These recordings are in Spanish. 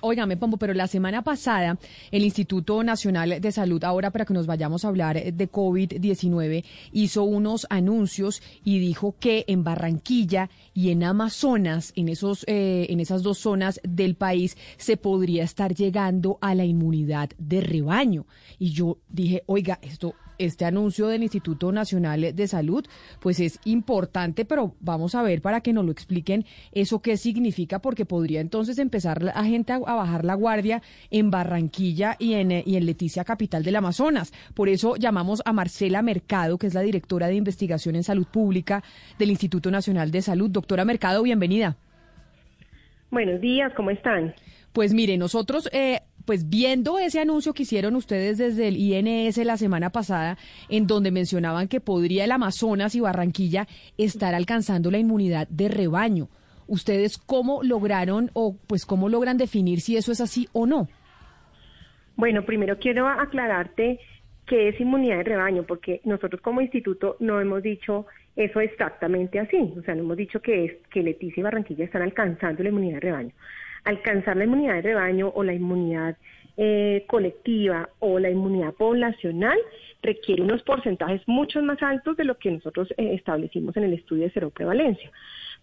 Óigame, Pombo, pero la semana pasada el Instituto Nacional de Salud, ahora para que nos vayamos a hablar de COVID-19, hizo unos anuncios y dijo que en Barranquilla y en Amazonas, en, esos, eh, en esas dos zonas del país, se podría estar llegando a la inmunidad de rebaño. Y yo dije, oiga, esto este anuncio del Instituto Nacional de Salud, pues es importante, pero vamos a ver para que nos lo expliquen eso qué significa, porque podría entonces empezar la gente a, bajar la guardia en Barranquilla y en, y en Leticia, capital del Amazonas. Por eso llamamos a Marcela Mercado, que es la directora de investigación en salud pública del Instituto Nacional de Salud. Doctora Mercado, bienvenida. Buenos días, ¿cómo están? Pues mire, nosotros eh, pues viendo ese anuncio que hicieron ustedes desde el INS la semana pasada, en donde mencionaban que podría el Amazonas y Barranquilla estar alcanzando la inmunidad de rebaño. ¿Ustedes cómo lograron o pues cómo logran definir si eso es así o no? Bueno, primero quiero aclararte que es inmunidad de rebaño, porque nosotros como instituto no hemos dicho eso exactamente así, o sea, no hemos dicho que, es, que Leticia y Barranquilla están alcanzando la inmunidad de rebaño alcanzar la inmunidad de rebaño o la inmunidad eh, colectiva o la inmunidad poblacional requiere unos porcentajes mucho más altos de lo que nosotros eh, establecimos en el estudio de cero prevalencia.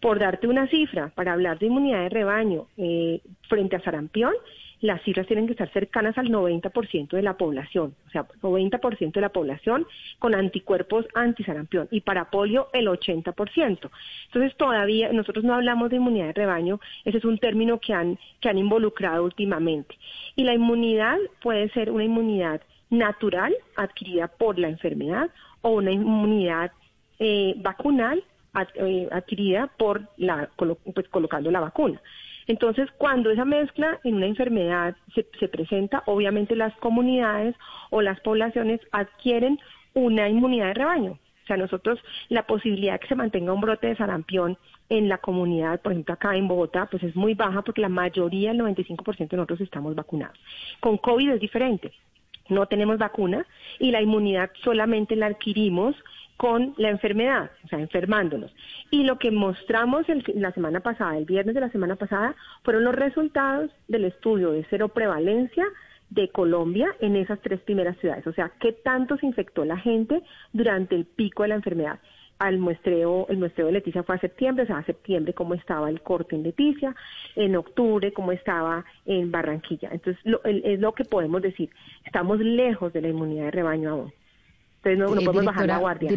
Por darte una cifra, para hablar de inmunidad de rebaño eh, frente a sarampión, las cifras tienen que estar cercanas al 90% de la población, o sea, 90% de la población con anticuerpos antisarampión y para polio el 80%. Entonces todavía nosotros no hablamos de inmunidad de rebaño, ese es un término que han, que han involucrado últimamente. Y la inmunidad puede ser una inmunidad natural adquirida por la enfermedad o una inmunidad eh, vacunal eh, adquirida por la, pues, colocando la vacuna. Entonces, cuando esa mezcla en una enfermedad se, presenta, obviamente las comunidades o las poblaciones adquieren una inmunidad de rebaño. O sea, nosotros la posibilidad de que se mantenga un brote de sarampión en la comunidad, por ejemplo acá en Bogotá, pues es muy baja porque la mayoría, el 95% de nosotros estamos vacunados. Con COVID es diferente. No tenemos vacuna y la inmunidad solamente la adquirimos con la enfermedad, o sea, enfermándonos. Y lo que mostramos la semana pasada, el viernes de la semana pasada, fueron los resultados del estudio de cero prevalencia de Colombia en esas tres primeras ciudades. O sea, qué tanto se infectó la gente durante el pico de la enfermedad. Al muestreo, el muestreo de Leticia fue a septiembre, o sea, a septiembre cómo estaba el corte en Leticia, en octubre cómo estaba en Barranquilla. Entonces, es lo que podemos decir. Estamos lejos de la inmunidad de rebaño aún. Entonces no, no eh, podemos bajar la guardia.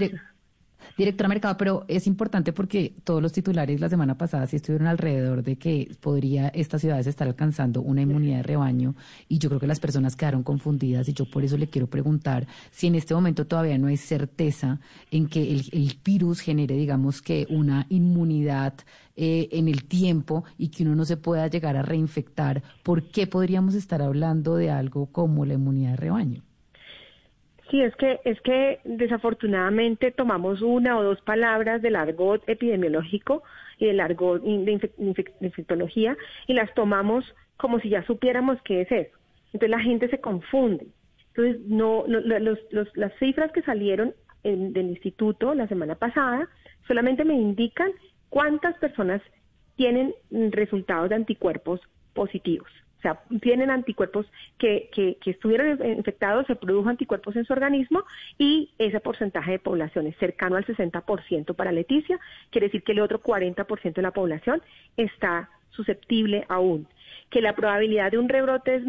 directora Mercado, pero es importante porque todos los titulares la semana pasada sí estuvieron alrededor de que podría estas ciudades estar alcanzando una inmunidad de rebaño y yo creo que las personas quedaron confundidas y yo por eso le quiero preguntar si en este momento todavía no hay certeza en que el, virus genere, digamos que una inmunidad eh, en el tiempo y que uno no se pueda llegar a reinfectar, ¿por qué podríamos estar hablando de algo como la inmunidad de rebaño? Sí, es que, es que desafortunadamente tomamos una o dos palabras del argot epidemiológico y del argot de infectología y las tomamos como si ya supiéramos qué es eso. Entonces la gente se confunde. Entonces, no, las cifras que salieron del instituto la semana pasada solamente me indican cuántas personas tienen resultados de anticuerpos positivos sea, tienen anticuerpos que, que, estuvieron infectados, se produjo anticuerpos en su organismo y ese porcentaje de población es cercano al 60% para Leticia, quiere decir que el otro 40% de la población está susceptible aún. Que la probabilidad de un rebrote es,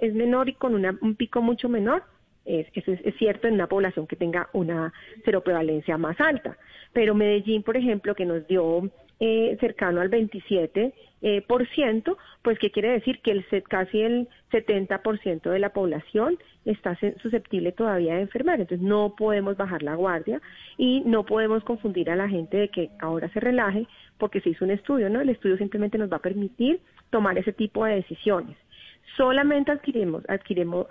es, menor y con un pico mucho menor, es, eso es, cierto en una población que tenga una seroprevalencia más alta. Pero Medellín, por ejemplo, que nos dio eh, cercano al 27 eh, por ciento, pues qué quiere decir que el casi el 70% de la población está susceptible todavía de enfermar. Entonces no podemos bajar la guardia y no podemos confundir a la gente de que ahora se relaje porque se hizo un estudio, ¿no? El estudio simplemente nos va a permitir tomar ese tipo de decisiones. Solamente adquirimos, adquirimos,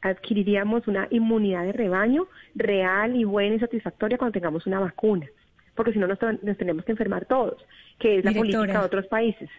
adquiriríamos una inmunidad de rebaño real y buena y satisfactoria cuando tengamos una vacuna porque si no nos, tenemos que enfermar todos, que es la política de otros países.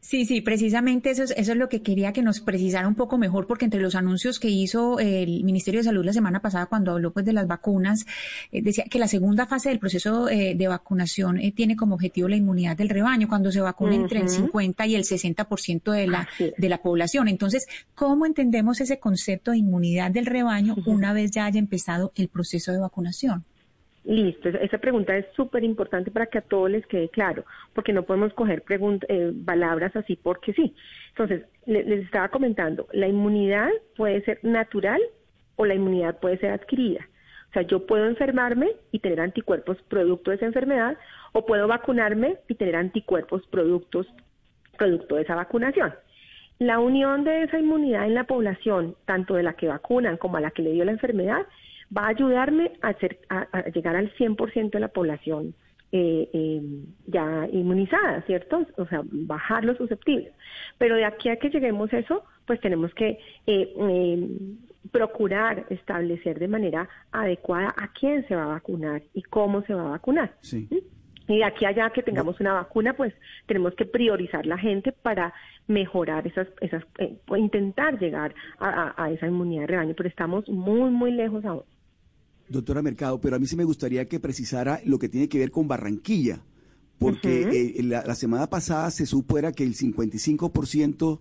Sí, sí, precisamente eso es, eso es lo que quería que nos precisara un poco mejor, porque entre los anuncios que hizo el Ministerio de Salud la semana pasada cuando habló pues de las vacunas, eh, decía que la segunda fase del proceso eh, de vacunación eh, tiene como objetivo la inmunidad del rebaño, cuando se vacuna entre el 50 y el 60% de la, de la población. Entonces, ¿cómo entendemos ese concepto de inmunidad del rebaño una vez ya haya empezado el proceso de vacunación? Listo, esa pregunta es súper importante para que a todos les quede claro, porque no podemos coger eh, palabras así porque sí. Entonces, les, estaba comentando, la inmunidad puede ser natural o la inmunidad puede ser adquirida. O sea, yo puedo enfermarme y tener anticuerpos producto de esa enfermedad, o puedo vacunarme y tener anticuerpos productos producto de esa vacunación. La unión de esa inmunidad en la población, tanto de la que vacunan como a la que le dio la enfermedad, va a ayudarme a, llegar al 100% de la población eh, eh, ya inmunizada, ¿cierto? O sea, bajar los susceptibles. Pero de aquí a que lleguemos a eso, pues tenemos que eh, procurar establecer de manera adecuada a quién se va a vacunar y cómo se va a vacunar. Sí. Y de aquí allá que tengamos una vacuna, pues tenemos que priorizar la gente para mejorar esas, esas intentar llegar a, a, esa inmunidad de rebaño, pero estamos muy, muy lejos aún. Doctora Mercado, pero a mí sí me gustaría que precisara lo que tiene que ver con Barranquilla, porque eh, la, semana pasada se supo era que el 55%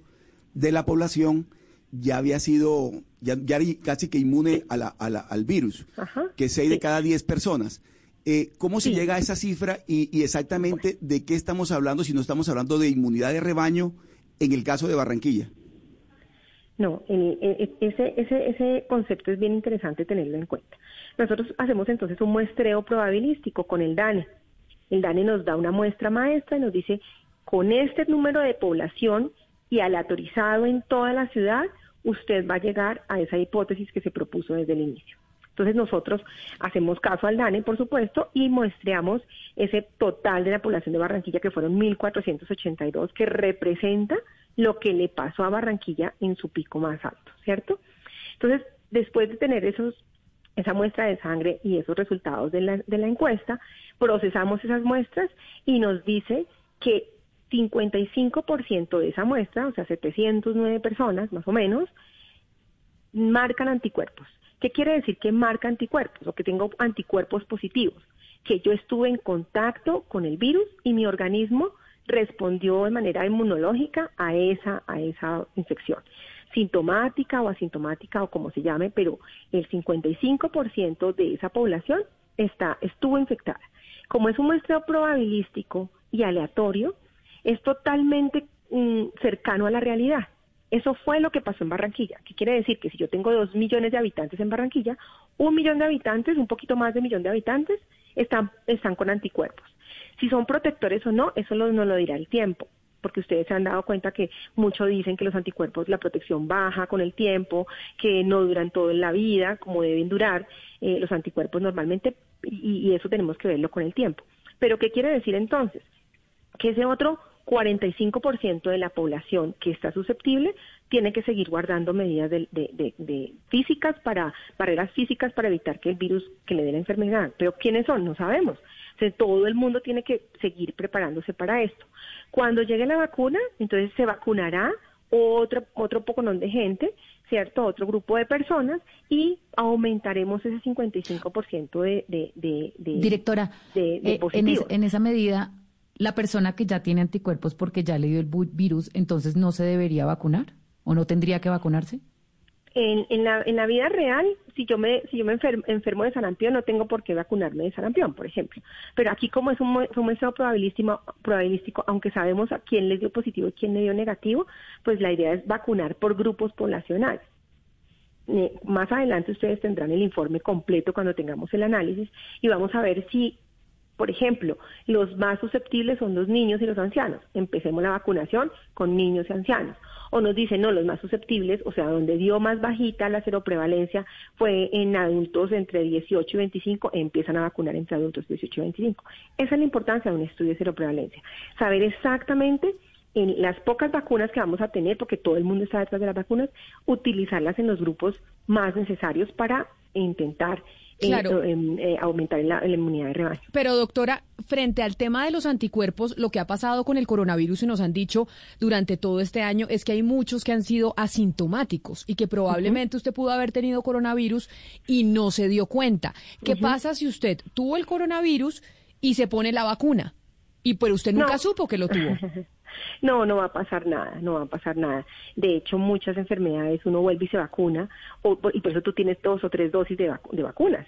de la población ya había sido, ya, casi que inmune a la, al virus, que 6 de cada 10 personas. Eh, ¿Cómo se llega a esa cifra y, exactamente de qué estamos hablando si no estamos hablando de inmunidad de rebaño en el caso de Barranquilla? No, ese, ese, ese concepto es bien interesante tenerlo en cuenta. Nosotros hacemos entonces un muestreo probabilístico con el DANE. El DANE nos da una muestra maestra y nos dice, con este número de población y aleatorizado en toda la ciudad, usted va a llegar a esa hipótesis que se propuso desde el inicio. Entonces nosotros hacemos caso al DANE, por supuesto, y muestreamos ese total de la población de Barranquilla, que fueron 1.482, que representa lo que le pasó a Barranquilla en su pico más alto, ¿cierto? Entonces, después de tener esos esa muestra de sangre y esos resultados de la, encuesta, procesamos esas muestras y nos dice que 55% de esa muestra, o sea, 709 personas más o menos, marcan anticuerpos. ¿Qué quiere decir que marca anticuerpos o que tengo anticuerpos positivos? Que yo estuve en contacto con el virus y mi organismo respondió de manera inmunológica a esa, a esa infección sintomática o asintomática o como se llame, pero el 55% de esa población está, estuvo infectada. Como es un muestreo probabilístico y aleatorio, es totalmente mm, cercano a la realidad. Eso fue lo que pasó en Barranquilla. ¿Qué quiere decir? Que si yo tengo dos millones de habitantes en Barranquilla, un millón de habitantes, un poquito más de un millón de habitantes, están, están con anticuerpos. Si son protectores o no, eso no lo dirá el tiempo porque ustedes se han dado cuenta que muchos dicen que los anticuerpos, la protección baja con el tiempo, que no duran todo en la vida, como deben durar eh, los anticuerpos normalmente, y, eso tenemos que verlo con el tiempo. Pero, ¿qué quiere decir entonces? Que ese otro 45% de la población que está susceptible tiene que seguir guardando medidas de, de, físicas para barreras físicas para evitar que el virus que le dé la enfermedad. Pero quiénes son, no sabemos todo el mundo tiene que seguir preparándose para esto. Cuando llegue la vacuna, entonces se vacunará otro, otro poco de gente, ¿cierto? Otro grupo de personas y aumentaremos ese 55% de, de, de, de Directora, de, eh, en, en esa medida, la persona que ya tiene anticuerpos porque ya le dio el virus, entonces no se debería vacunar o no tendría que vacunarse? En, la, en la vida real, si yo me, si yo me enfermo, de sarampión, no tengo por qué vacunarme de sarampión, por ejemplo. Pero aquí como es un, un muestreo probabilístico, probabilístico, aunque sabemos a quién le dio positivo y quién le dio negativo, pues la idea es vacunar por grupos poblacionales. Eh, más adelante ustedes tendrán el informe completo cuando tengamos el análisis y vamos a ver si por ejemplo, los más susceptibles son los niños y los ancianos. Empecemos la vacunación con niños y ancianos. O nos dicen, no, los más susceptibles, o sea, donde dio más bajita la seroprevalencia fue en adultos entre 18 y 25, empiezan a vacunar entre adultos 18 y 25. Esa es la importancia de un estudio de seroprevalencia. Saber exactamente en las pocas vacunas que vamos a tener, porque todo el mundo está detrás de las vacunas, utilizarlas en los grupos más necesarios para intentar aumentar la, la inmunidad de rebaño. Pero doctora, frente al tema de los anticuerpos, lo que ha pasado con el coronavirus y nos han dicho durante todo este año es que hay muchos que han sido asintomáticos y que probablemente usted pudo haber tenido coronavirus y no se dio cuenta. ¿Qué pasa si usted tuvo el coronavirus y se pone la vacuna? Y pero usted nunca supo que lo tuvo. No, no va a pasar nada, no va a pasar nada. De hecho, muchas enfermedades uno vuelve y se vacuna, o, y por eso tú tienes dos o tres dosis de, vacunas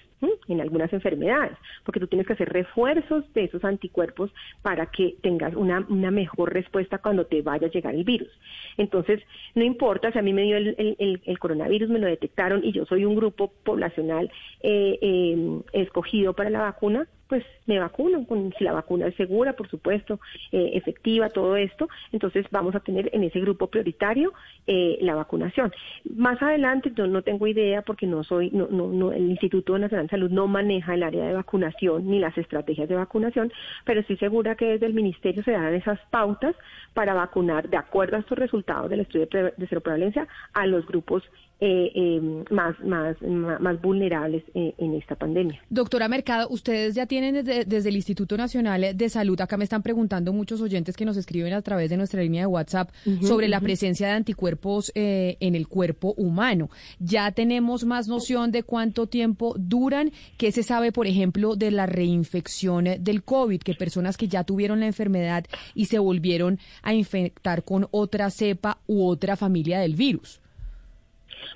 en algunas enfermedades, porque tú tienes que hacer refuerzos de esos anticuerpos para que tengas una, mejor respuesta cuando te vaya a llegar el virus. Entonces, no importa si a mí me dio el, el, coronavirus, me lo detectaron y yo soy un grupo poblacional eh, eh, escogido para la vacuna, pues me vacuno, con, si la vacuna es segura, por supuesto, eh, efectiva, todo esto, entonces vamos a tener en ese grupo prioritario eh, la vacunación. Más adelante, yo no tengo idea porque no soy, no, no, el Instituto Nacional de Salud no maneja el área de vacunación ni las estrategias de vacunación, pero estoy segura que desde el Ministerio se dan esas pautas para vacunar de acuerdo a estos resultados del estudio de, de cero prevalencia a los grupos eh, em, más, más, más vulnerables eh, en esta pandemia. Doctora Mercado, ustedes ya tienen desde, el Instituto Nacional de Salud, acá me están preguntando muchos oyentes que nos escriben a través de nuestra línea de WhatsApp sobre la presencia de anticuerpos eh, en el cuerpo humano. Ya tenemos más noción de cuánto tiempo duran, qué se sabe, por ejemplo, de la reinfección del COVID, que personas que ya tuvieron la enfermedad y se volvieron a infectar con otra cepa u otra familia del virus.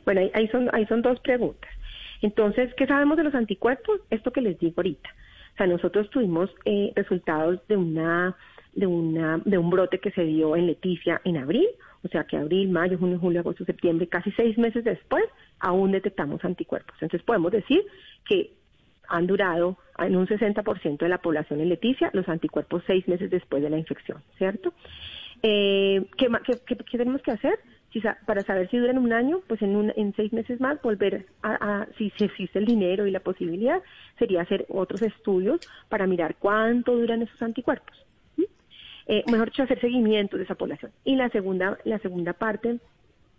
Bueno, ahí, son, ahí son dos preguntas. Entonces, ¿qué sabemos de los anticuerpos? Esto que les digo ahorita. O sea, nosotros tuvimos eh, resultados de una de una de un brote que se dio en Leticia en abril, o sea que abril, mayo, junio, julio, agosto, septiembre, casi seis meses después, aún detectamos anticuerpos. Entonces podemos decir que han durado en un 60% de la población en Leticia los anticuerpos seis meses después de la infección, ¿cierto? Eh, ¿qué, qué, qué tenemos que hacer? Para saber si duran un año, pues en, un, en seis meses más volver a, si, existe el dinero y la posibilidad, sería hacer otros estudios para mirar cuánto duran esos anticuerpos. Eh, mejor dicho, hacer seguimiento de esa población. Y la segunda, la segunda parte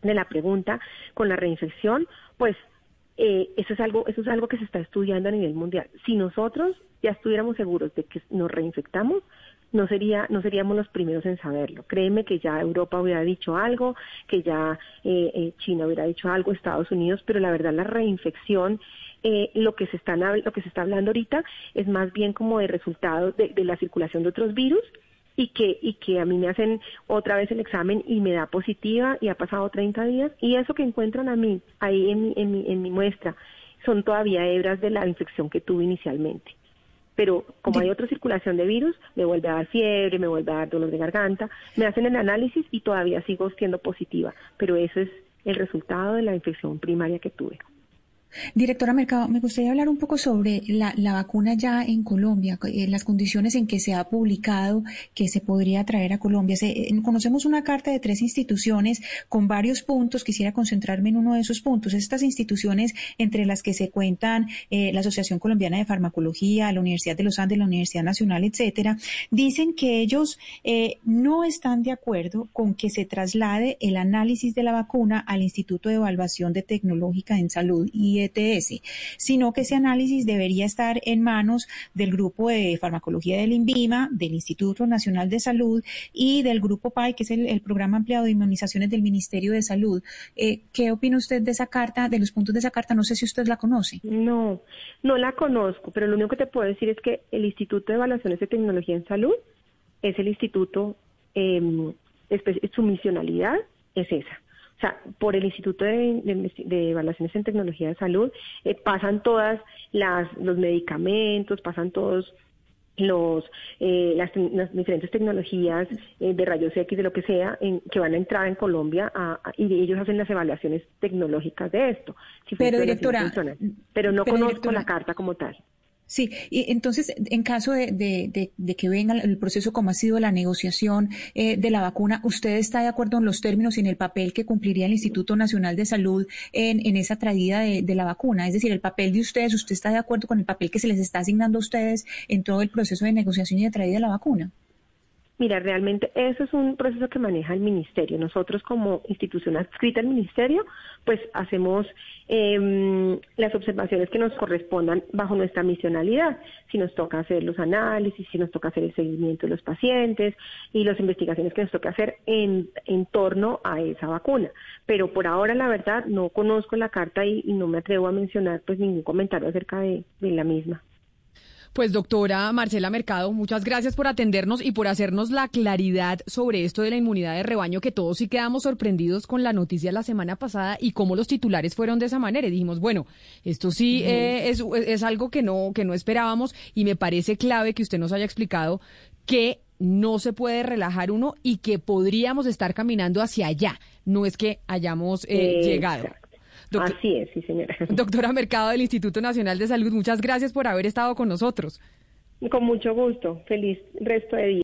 de la pregunta con la reinfección, pues eh, eso es algo, eso es algo que se está estudiando a nivel mundial. Si nosotros ya estuviéramos seguros de que nos reinfectamos, no sería no seríamos los primeros en saberlo. Créeme que ya Europa hubiera dicho algo, que ya eh, eh, China hubiera dicho algo, Estados Unidos, pero la verdad la reinfección eh, lo que se está lo que se está hablando ahorita es más bien como de resultado de, la circulación de otros virus y que y que a mí me hacen otra vez el examen y me da positiva y ha pasado 30 días y eso que encuentran a mí ahí en mi, en mi, en mi muestra son todavía hebras de la infección que tuve inicialmente pero como hay otra circulación de virus, me vuelve a dar fiebre, me vuelve a dar dolor de garganta, me hacen el análisis y todavía sigo siendo positiva, pero eso es el resultado de la infección primaria que tuve. Directora Mercado, me gustaría hablar un poco sobre la, vacuna ya en Colombia, en las condiciones en que se ha publicado que se podría traer a Colombia. Eh, conocemos una carta de tres instituciones con varios puntos. Quisiera concentrarme en uno de esos puntos. Estas instituciones, entre las que se cuentan eh, la Asociación Colombiana de Farmacología, la Universidad de los Andes, la Universidad Nacional, etcétera, dicen que ellos eh, no están de acuerdo con que se traslade el análisis de la vacuna al Instituto de Evaluación de Tecnológica en Salud y Sino que ese análisis debería estar en manos del grupo de farmacología del INVIMA, del Instituto Nacional de Salud y del grupo PAI, que es el, programa ampliado de inmunizaciones del Ministerio de Salud. Eh, ¿Qué opina usted de esa carta, de los puntos de esa carta? No sé si usted la conoce. No, no la conozco, pero lo único que te puedo decir es que el Instituto de Evaluaciones de Tecnología en Salud es el instituto, eh, su misionalidad es esa. O sea, por el Instituto de, Evaluaciones en Tecnología de Salud eh, pasan todas las los medicamentos, pasan todos los eh, las, diferentes tecnologías eh, de rayos X de lo que sea en, que van a entrar en Colombia y ellos hacen las evaluaciones tecnológicas de esto. pero directora, pero no conozco la carta como tal. Sí, y entonces, en caso de, de, que venga el proceso como ha sido la negociación eh, de la vacuna, ¿usted está de acuerdo en los términos y en el papel que cumpliría el Instituto Nacional de Salud en, en esa traída de, la vacuna? Es decir, el papel de ustedes, ¿usted está de acuerdo con el papel que se les está asignando a ustedes en todo el proceso de negociación y de traída de la vacuna? Mira, realmente eso es un proceso que maneja el ministerio. Nosotros como institución adscrita al ministerio, pues hacemos eh, las observaciones que nos correspondan bajo nuestra misionalidad. Si nos toca hacer los análisis, si nos toca hacer el seguimiento de los pacientes y las investigaciones que nos toca hacer en, en torno a esa vacuna. Pero por ahora, la verdad, no conozco la carta y, no me atrevo a mencionar pues ningún comentario acerca de la misma. Pues doctora Marcela Mercado, muchas gracias por atendernos y por hacernos la claridad sobre esto de la inmunidad de rebaño, que todos sí quedamos sorprendidos con la noticia la semana pasada y cómo los titulares fueron de esa manera. Y dijimos, bueno, esto sí eh, es, es algo que no, que no esperábamos y me parece clave que usted nos haya explicado que no se puede relajar uno y que podríamos estar caminando hacia allá. No es que hayamos eh, llegado. Así es, sí, señora. Doctora Mercado del Instituto Nacional de Salud, muchas gracias por haber estado con nosotros. Con mucho gusto. Feliz resto de día.